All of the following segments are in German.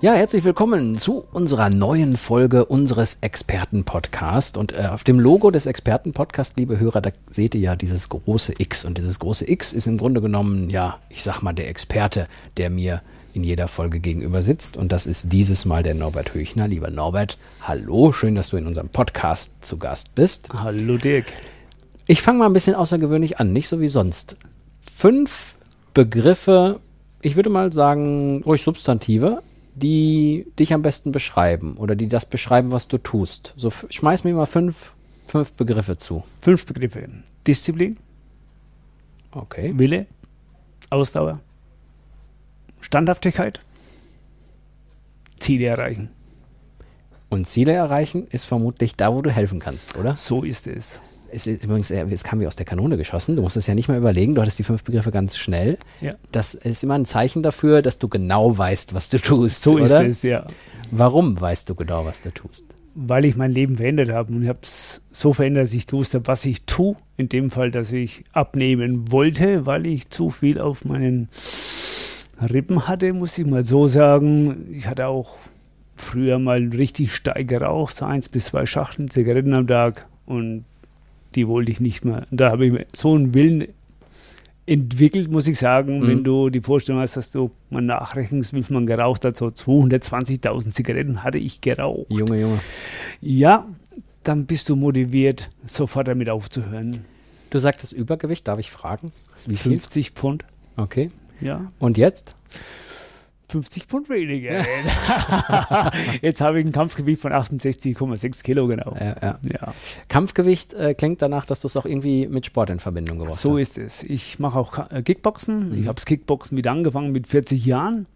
Ja, herzlich willkommen zu unserer neuen Folge unseres Experten-Podcast. Und äh, auf dem Logo des Experten-Podcast, liebe Hörer, da seht ihr ja dieses große X. Und dieses große X ist im Grunde genommen, ja, ich sag mal, der Experte, der mir in jeder Folge gegenüber sitzt. Und das ist dieses Mal der Norbert Höchner. Lieber Norbert, hallo, schön, dass du in unserem Podcast zu Gast bist. Hallo Dirk. Ich fange mal ein bisschen außergewöhnlich an, nicht so wie sonst. Fünf Begriffe, ich würde mal sagen, ruhig Substantive, die dich am besten beschreiben oder die das beschreiben, was du tust. So schmeiß mir mal fünf, fünf Begriffe zu. Fünf Begriffe. Disziplin, Okay. Wille, Ausdauer, Standhaftigkeit, Ziele erreichen. Und Ziele erreichen ist vermutlich da, wo du helfen kannst, oder? So ist es. Es ist übrigens, äh, es kam wie aus der Kanone geschossen. Du musst es ja nicht mehr überlegen. Du hattest die fünf Begriffe ganz schnell. Ja. Das ist immer ein Zeichen dafür, dass du genau weißt, was du tust. So oder? ist es, ja. Warum weißt du genau, was du tust? Weil ich mein Leben verändert habe. Und ich habe es so verändert, dass ich gewusst habe, was ich tue. In dem Fall, dass ich abnehmen wollte, weil ich zu viel auf meinen Rippen hatte, muss ich mal so sagen. Ich hatte auch früher mal richtig steig geraucht, so eins bis zwei Schachteln Zigaretten am Tag. Und die wollte ich nicht mehr. Und da habe ich mir so einen Willen entwickelt, muss ich sagen, Mhm. wenn du die Vorstellung hast, dass du mal nachrechnest, wie viel man geraucht hat, so 220.000 Zigaretten hatte ich geraucht. Junge, Junge. Ja, dann bist du motiviert, sofort damit aufzuhören. Du sagtest Übergewicht, darf ich fragen? Wie viel? 50 Pfund, Okay. ja. Und jetzt? 50 Pfund weniger. Jetzt habe ich ein Kampfgewicht von 68,6 Kilo, genau. Ja, ja. Ja, Kampfgewicht äh, klingt danach, dass du es auch irgendwie mit Sport in Verbindung gebracht so hast. ist es. Ich mache auch äh, Kickboxen. Mhm. Ich habe das Kickboxen wieder angefangen mit 40 Jahren.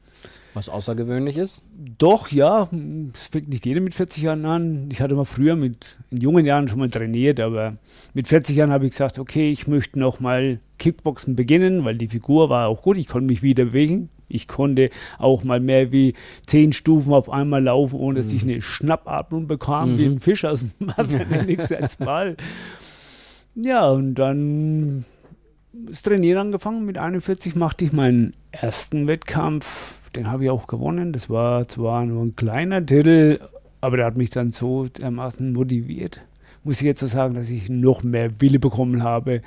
Was außergewöhnlich ist. Doch, ja, es fängt nicht jeder mit 40 Jahren an. Ich hatte mal früher mit in jungen Jahren schon mal trainiert, aber mit 40 Jahren habe ich gesagt, okay, ich möchte noch mal Kickboxen beginnen, weil die Figur war auch gut. Ich konnte mich wieder bewegen. Ich konnte auch mal mehr wie zehn Stufen auf einmal laufen, ohne dass ich eine Schnappatmung bekam, wie ein Fisch aus dem Wasser, es jetzt mal. Ja, und dann das Trainieren angefangen. Mit 41 machte ich meinen ersten Wettkampf. Den habe ich auch gewonnen. Das war zwar nur ein kleiner Titel, aber der hat mich dann so dermaßen motiviert. Muss ich jetzt so sagen, dass ich noch mehr Wille bekommen habe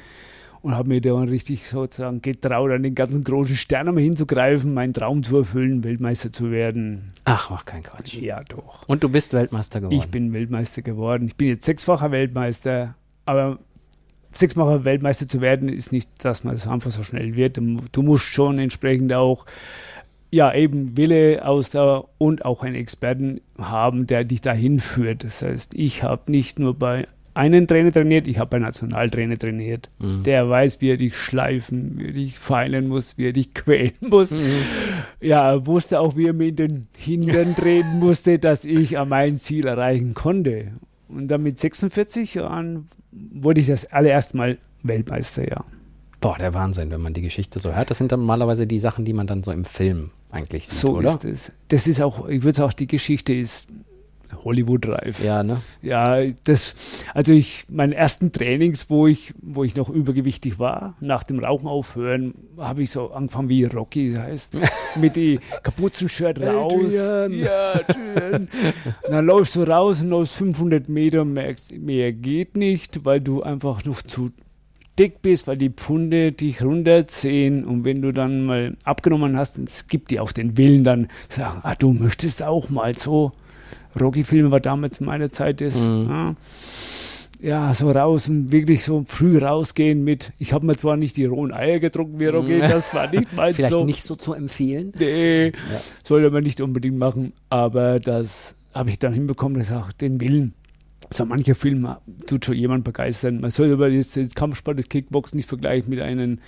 und habe mir dann richtig sozusagen getraut, an den ganzen großen Stern einmal hinzugreifen, meinen Traum zu erfüllen, Weltmeister zu werden. Ach, mach kein Quatsch. Ja, doch. Und du bist Weltmeister geworden. Ich bin Weltmeister geworden. Ich bin jetzt sechsfacher Weltmeister, aber sechsfacher Weltmeister zu werden, ist nicht, dass man das einfach so schnell wird. Du, du musst schon entsprechend auch, ja, eben Wille, Ausdauer und auch einen Experten haben, der dich dahin führt. Das heißt, ich habe nicht nur bei einem Trainer trainiert, ich habe bei Nationaltrainer trainiert. Mhm. Der weiß, wie er dich schleifen, wie er dich feilen muss, wie er dich quälen muss. Mhm. Ja, er wusste auch, wie er mir in den Hintern treten musste, dass ich mein Ziel erreichen konnte. Und dann mit 46 Jahren wurde ich das allererste Mal Weltmeister, ja. Boah, der Wahnsinn, wenn man die Geschichte so hört. Das sind dann normalerweise die Sachen, die man dann so im Film eigentlich sieht, So oder? ist es. Das ist auch, ich würde sagen, die Geschichte ist Hollywood-reif. Ja, ne? Ja, das, also ich, meinen ersten Trainings, wo ich, wo ich noch übergewichtig war, nach dem Rauchen aufhören, habe ich so angefangen wie Rocky, heißt, mit die Kapuzenshirt raus. Adrian. Ja, Adrian. Dann läufst du raus und läufst 500 Meter und merkst, mehr geht nicht, weil du einfach noch zu dick bist, weil die Pfunde dich runterziehen und wenn du dann mal abgenommen hast, es gibt dir auch den Willen dann sagen, ah, du möchtest auch mal so. Rocky-Filme war damals in meiner Zeit das. Mhm. Ja. ja, so raus und wirklich so früh rausgehen mit, ich habe mir zwar nicht die rohen Eier getrunken wie Rocky, das war nicht mein Vielleicht so. nicht so zu empfehlen. Nee, Ja. sollte man nicht unbedingt machen, aber das habe ich dann hinbekommen, das auch den Willen. So mancher Film tut schon jemand begeistern. Man soll aber jetzt den Kampfsport, das Kickboxen nicht vergleichen mit einem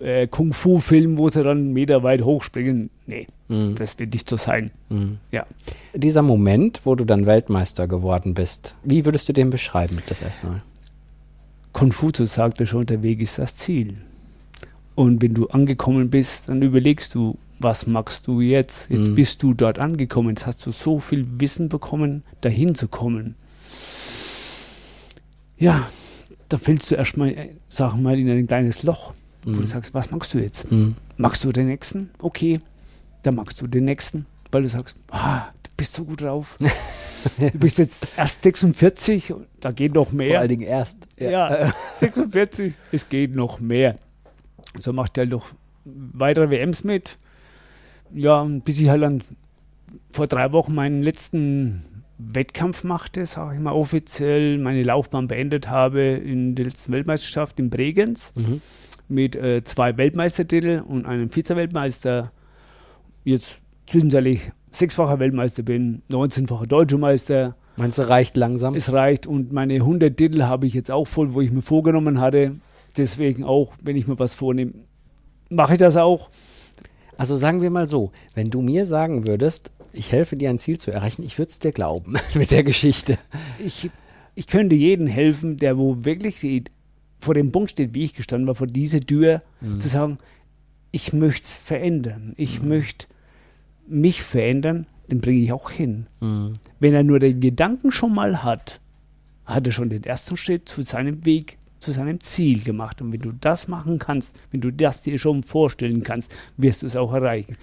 äh, Kung-Fu-Film, wo sie dann einen Meter weit hochspringen. Nee, Mhm. das wird nicht so sein. Mhm. Ja. Dieser Moment, wo du dann Weltmeister geworden bist, wie würdest du den beschreiben, das erste Mal? Konfuzius sagte schon, der Weg ist das Ziel. Und wenn du angekommen bist, dann überlegst du, was machst du jetzt? Jetzt mhm. bist du dort angekommen, jetzt hast du so viel Wissen bekommen, dahin zu kommen. Ja, da fällst du erstmal, äh, sag mal, in ein kleines Loch, mhm. wo du mhm. sagst, was machst du jetzt? Mhm. Magst du den nächsten? Okay, dann magst du den nächsten, weil du sagst, ah, du bist so gut drauf. du bist jetzt erst 46, da geht noch mehr. Vor allen Dingen erst. Ja, ja 46, es geht noch mehr. So macht er halt noch weitere WMs mit. Ja, bis ich halt dann vor drei Wochen meinen letzten Wettkampf machte, sage ich mal offiziell, meine Laufbahn beendet habe in der letzten Weltmeisterschaft in Bregenz mhm. mit äh, zwei Weltmeistertitel und einem Vize-Weltmeister. Jetzt zwischenzeitlich sechsfacher Weltmeister bin, 19-facher Deutscher Meister. Meinst du, reicht langsam? Es reicht und meine 100 Titel habe ich jetzt auch voll, wo ich mir vorgenommen hatte. Deswegen auch, wenn ich mir was vornehme, mache ich das auch. Also sagen wir mal so, wenn du mir sagen würdest, ich helfe dir ein Ziel zu erreichen, ich würde es dir glauben mit der Geschichte. Ich, ich könnte jedem helfen, der wo wirklich die, vor dem Punkt steht, wie ich gestanden war, vor dieser Tür, mhm. zu sagen, ich möchte es verändern. Ich mhm. möchte mich verändern, den bringe ich auch hin. Mhm. Wenn er nur den Gedanken schon mal hat, hat er schon den ersten Schritt zu seinem Weg zu seinem Ziel gemacht. Und wenn du das machen kannst, wenn du das dir schon vorstellen kannst, wirst du es auch erreichen.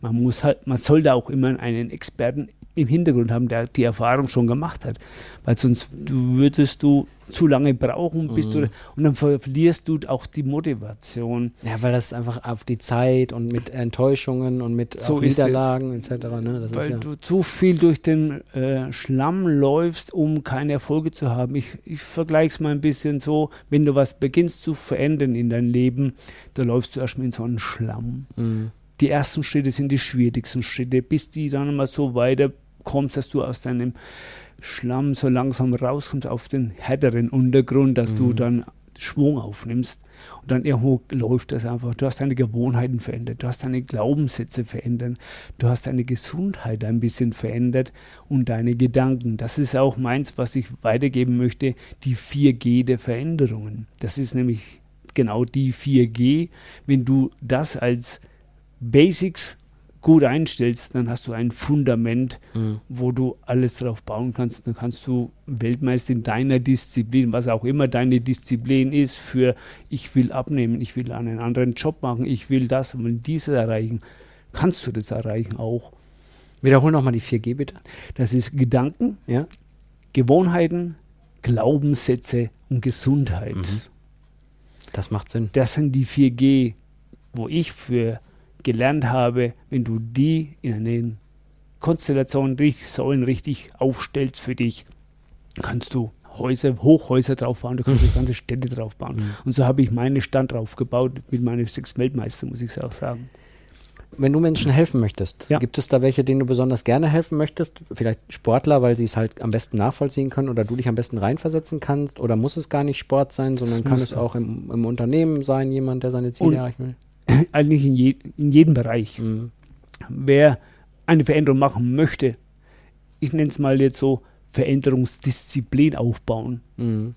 Man muss halt, man sollte auch immer einen Experten im Hintergrund haben, der die Erfahrung schon gemacht hat. Weil sonst würdest du zu lange brauchen, bis mhm. du und dann verlierst du auch die Motivation. Ja, weil das einfach auf die Zeit und mit Enttäuschungen und mit so Niederlagen etc. Ne? weil ja du zu viel durch den äh, Schlamm läufst, um keine Erfolge zu haben. Ich, ich vergleiche es mal ein bisschen so, wenn du was beginnst zu verändern in deinem Leben, da läufst du erstmal in so einen Schlamm. Mhm. Die ersten Schritte sind die schwierigsten Schritte, bis die dann mal so weiter kommst, dass du aus deinem Schlamm so langsam rauskommst auf den härteren Untergrund, dass mhm. du dann Schwung aufnimmst. Und dann irgendwo läuft das einfach. Du hast deine Gewohnheiten verändert, du hast deine Glaubenssätze verändert, du hast deine Gesundheit ein bisschen verändert und deine Gedanken. Das ist auch meins, was ich weitergeben möchte, die 4G der Veränderungen. Das ist nämlich genau die 4G. Wenn du das als Basics gut einstellst, dann hast du ein Fundament, mhm. wo du alles drauf bauen kannst. Dann kannst du Weltmeister in deiner Disziplin, was auch immer deine Disziplin ist, für ich will abnehmen, ich will einen anderen Job machen, ich will das und will dieses erreichen, kannst du das erreichen auch. Wiederhol nochmal die 4G bitte. Das ist Gedanken, ja. Gewohnheiten, Glaubenssätze und Gesundheit. Mhm. Das macht Sinn. Das sind die 4G, wo ich für gelernt habe, wenn du die in einer Konstellation richtig, Säulen richtig aufstellst für dich, kannst du Häuser, Hochhäuser draufbauen, du kannst ganze Städte draufbauen. Mhm. Und so habe ich meine Stand draufgebaut mit meinen sechs Weltmeister, muss ich auch sagen. Wenn du Menschen helfen möchtest, ja. gibt es da welche, denen du besonders gerne helfen möchtest? Vielleicht Sportler, weil sie es halt am besten nachvollziehen können oder du dich am besten reinversetzen kannst? Oder muss es gar nicht Sport sein, sondern das kann es auch im, im, Unternehmen sein, jemand, der seine Ziele erreichen will? Eigentlich in, je, in jedem Bereich. Mhm. Wer eine Veränderung machen möchte, ich nenne es mal jetzt so, Veränderungsdisziplin aufbauen. Mhm.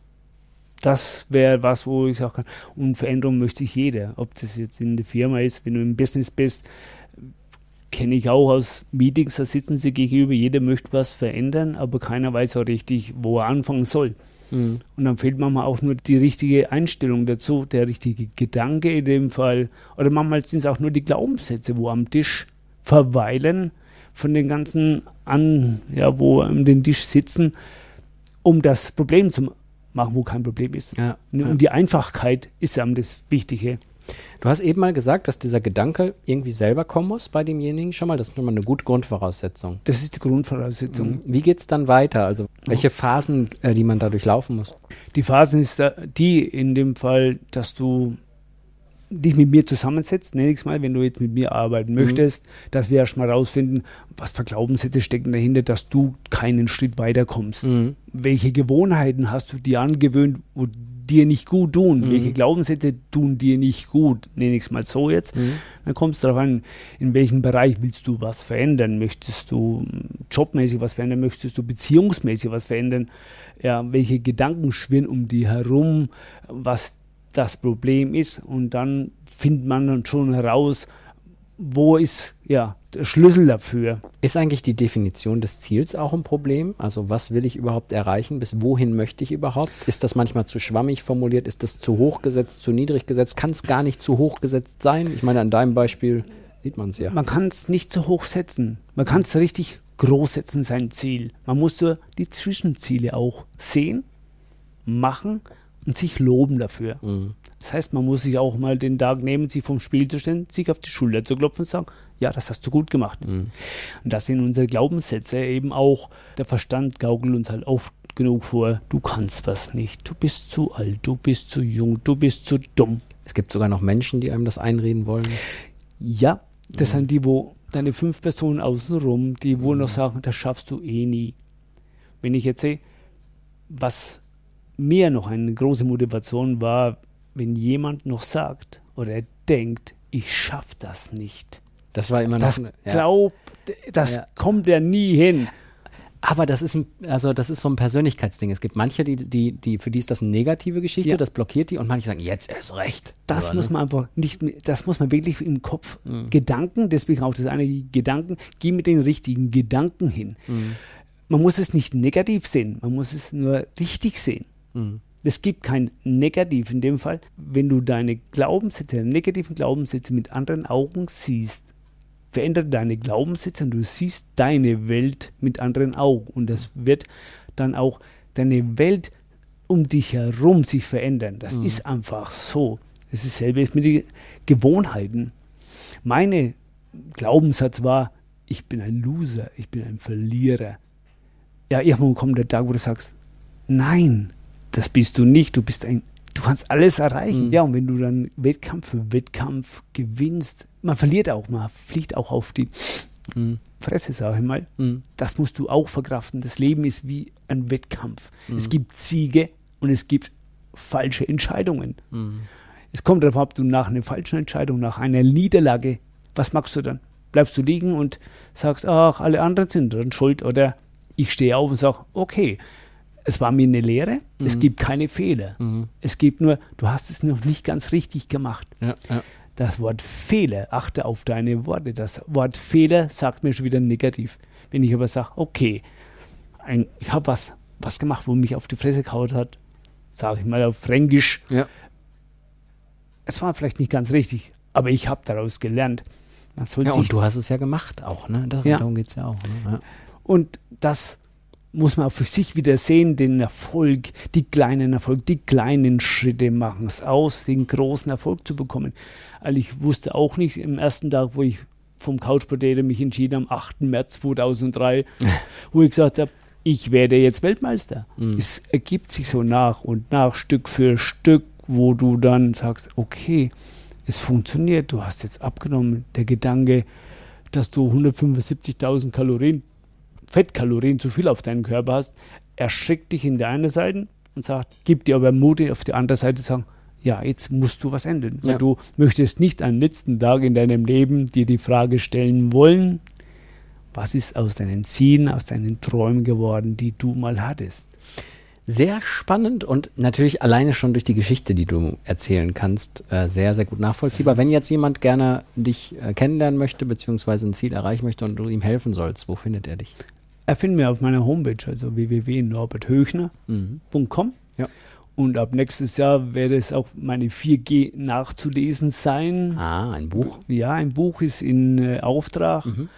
Das wäre was, wo ich sagen kann, und Veränderung möchte ich jeder. Ob das jetzt in der Firma ist, wenn du im Business bist, kenne ich auch aus Meetings, da sitzen sie gegenüber, jeder möchte was verändern, aber keiner weiß so richtig, wo er anfangen soll. Mhm. Und dann fehlt manchmal auch nur die richtige Einstellung dazu, der richtige Gedanke in dem Fall. Oder manchmal sind es auch nur die Glaubenssätze, wo am Tisch verweilen von den ganzen an, ja, wo an den Tisch sitzen, um das Problem zu machen, wo kein Problem ist. Ja, und ja. die Einfachkeit ist ja das Wichtige. Du hast eben mal gesagt, dass dieser Gedanke irgendwie selber kommen muss bei demjenigen schon mal. Das ist schon mal eine gute Grundvoraussetzung. Das ist die Grundvoraussetzung. Mhm. Wie geht es dann weiter? Also welche Phasen, äh, die man da durchlaufen muss? Die Phasen ist da, die in dem Fall, dass du dich mit mir zusammensetzt, nenne ich es mal, wenn du jetzt mit mir arbeiten Mhm. möchtest, dass wir erstmal rausfinden, was für Glaubenssätze stecken dahinter, dass du keinen Schritt weiterkommst. Mhm. Welche Gewohnheiten hast du dir angewöhnt, wo dir nicht gut tun? Mhm. Welche Glaubenssätze tun dir nicht gut? Nenne ich es mal so jetzt. Mhm. Dann kommt es darauf an, in welchem Bereich willst du was verändern? Möchtest du mm, jobmäßig was verändern? Möchtest du beziehungsmäßig was verändern? Ja, welche Gedanken schwirren um die herum, was das Problem ist? Und dann findet man dann schon heraus, wo ist ja der Schlüssel dafür. Ist eigentlich die Definition des Ziels auch ein Problem? Also was will ich überhaupt erreichen? Bis wohin möchte ich überhaupt? Ist das manchmal zu schwammig formuliert? Ist das zu hoch gesetzt, zu niedrig gesetzt? Kann es gar nicht zu hoch gesetzt sein? Ich meine, an deinem Beispiel sieht man es ja. Man kann es nicht so hoch setzen. Man kann es richtig groß setzen, sein Ziel. Man muss nur die Zwischenziele auch sehen, machen und sich loben dafür. Mhm. Das heißt, man muss sich auch mal den Tag nehmen, sich vom Spiel zu stellen, sich auf die Schulter zu klopfen und sagen, ja, das hast du gut gemacht. Mhm. Und das sind unsere Glaubenssätze eben auch. Der Verstand gaukelt uns halt oft genug vor, du kannst was nicht, du bist zu alt, du bist zu jung, du bist zu dumm. Es gibt sogar noch Menschen, die einem das einreden wollen. Ja, das sind die, wo deine fünf Personen außenrum, die wohl noch sagen, das schaffst du eh nie. Wenn ich jetzt sehe, was mir noch eine große Motivation war, wenn jemand noch sagt oder denkt, ich schaff das nicht. Das war immer noch. Das eine- ja. glaubt, das Ja. kommt ja nie hin. Aber das ist, ein, also das ist so ein Persönlichkeitsding. Es gibt manche, die, die, die, für die ist das eine negative Geschichte, Ja. das blockiert die und manche sagen, jetzt erst recht. Das Oder, muss ne? man einfach nicht, das muss man wirklich im Kopf Gedanken, deswegen auch das eine Gedanken, geh mit den richtigen Gedanken hin. Man muss es nicht negativ sehen, man muss es nur richtig sehen. Mhm. Es gibt kein Negativ in dem Fall. Wenn du deine Glaubenssätze, deine negativen Glaubenssätze mit anderen Augen siehst, verändert deine Glaubenssätze und du siehst deine Welt mit anderen Augen. Und das wird dann auch deine Welt um dich herum sich verändern. Das ist einfach so. Es ist dasselbe mit den Gewohnheiten. Meine Glaubenssatz war, ich bin ein Loser, ich bin ein Verlierer. Ja, irgendwann kommt der Tag, wo du sagst, nein, das bist du nicht, du bist ein, du kannst alles erreichen. Mhm. Ja, und wenn du dann Wettkampf für Wettkampf gewinnst, man verliert auch, man fliegt auch auf die Mhm. Fresse, sage ich mal. Mhm. Das musst du auch verkraften. Das Leben ist wie ein Wettkampf. Mhm. Es gibt Siege und es gibt falsche Entscheidungen. Mhm. Es kommt darauf ab, du nach einer falschen Entscheidung, nach einer Niederlage, was machst du dann? Bleibst du liegen und sagst, ach, alle anderen sind dran schuld oder ich stehe auf und sage, okay, es war mir eine Lehre, es gibt keine Fehler. Mhm. Es gibt nur, du hast es noch nicht ganz richtig gemacht. Ja, ja. Das Wort Fehler, achte auf deine Worte. Das Wort Fehler sagt mir schon wieder negativ. Wenn ich aber sage, okay, ein, ich habe was, was gemacht, wo mich auf die Fresse gehauen hat, sage ich mal auf Fränkisch, ja. es war vielleicht nicht ganz richtig, aber ich habe daraus gelernt. Ja und du hast es ja gemacht auch, ne? Da- Ja. Darum geht es ja auch. Ne? Und das muss man auch für sich wieder sehen, den Erfolg, die kleinen Erfolg, die kleinen Schritte machen es aus, den großen Erfolg zu bekommen. Also ich wusste auch nicht im ersten Tag, wo ich vom Couch Potato mich entschieden am 8. März 2003, wo ich gesagt habe, ich werde jetzt Weltmeister. Mhm. Es ergibt sich so nach und nach, Stück für Stück, wo du dann sagst, okay, es funktioniert, du hast jetzt abgenommen. Der Gedanke, dass du 175.000 Kalorien Fettkalorien zu viel auf deinen Körper hast, erschreckt dich in der einen Seite und sagt, gibt dir aber Mut auf die andere Seite zu sagen, ja, jetzt musst du was ändern. Weil Ja. du möchtest nicht am letzten Tag in deinem Leben dir die Frage stellen wollen, was ist aus deinen Zielen, aus deinen Träumen geworden, die du mal hattest. Sehr spannend und natürlich alleine schon durch die Geschichte, die du erzählen kannst, äh, sehr, sehr gut nachvollziehbar. Wenn jetzt jemand gerne dich äh, kennenlernen möchte, beziehungsweise ein Ziel erreichen möchte und du ihm helfen sollst, wo findet er dich? Erfinden wir auf meiner Homepage, also www.norberthöchner.com. Ja. Und ab nächstes Jahr werde es auch meine 4G nachzulesen sein. Ah, ein Buch. Ja, ein Buch ist in äh, Auftrag. Mhm.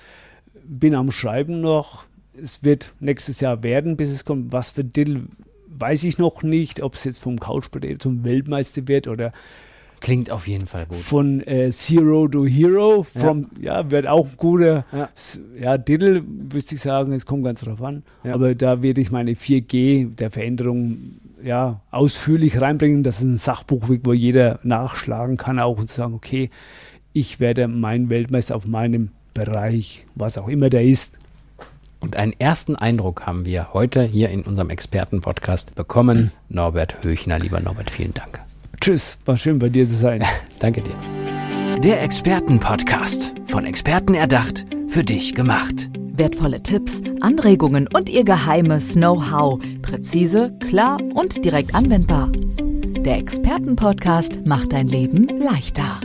Bin am Schreiben noch. Es wird nächstes Jahr werden, bis es kommt. Was für Dill weiß ich noch nicht, ob es jetzt vom Couch zum Weltmeister wird oder Klingt auf jeden Fall gut. Von äh, Zero to Hero, from, ja, ja wird auch ein guter, Ja. ja, Titel, müsste ich sagen, es kommt ganz drauf an. Ja. Aber da werde ich meine 4G der Veränderung ja, ausführlich reinbringen, dass es ein Sachbuch wird, wo jeder nachschlagen kann, auch und sagen, okay, ich werde mein Weltmeister auf meinem Bereich, was auch immer der ist. Und einen ersten Eindruck haben wir heute hier in unserem Expertenpodcast bekommen. Norbert Höchner, lieber Norbert, vielen Dank. Tschüss, war schön bei dir zu sein. Danke dir. Der Expertenpodcast. Von Experten erdacht, für dich gemacht. Wertvolle Tipps, Anregungen und ihr geheimes Know-how. Präzise, klar und direkt anwendbar. Der Expertenpodcast macht dein Leben leichter.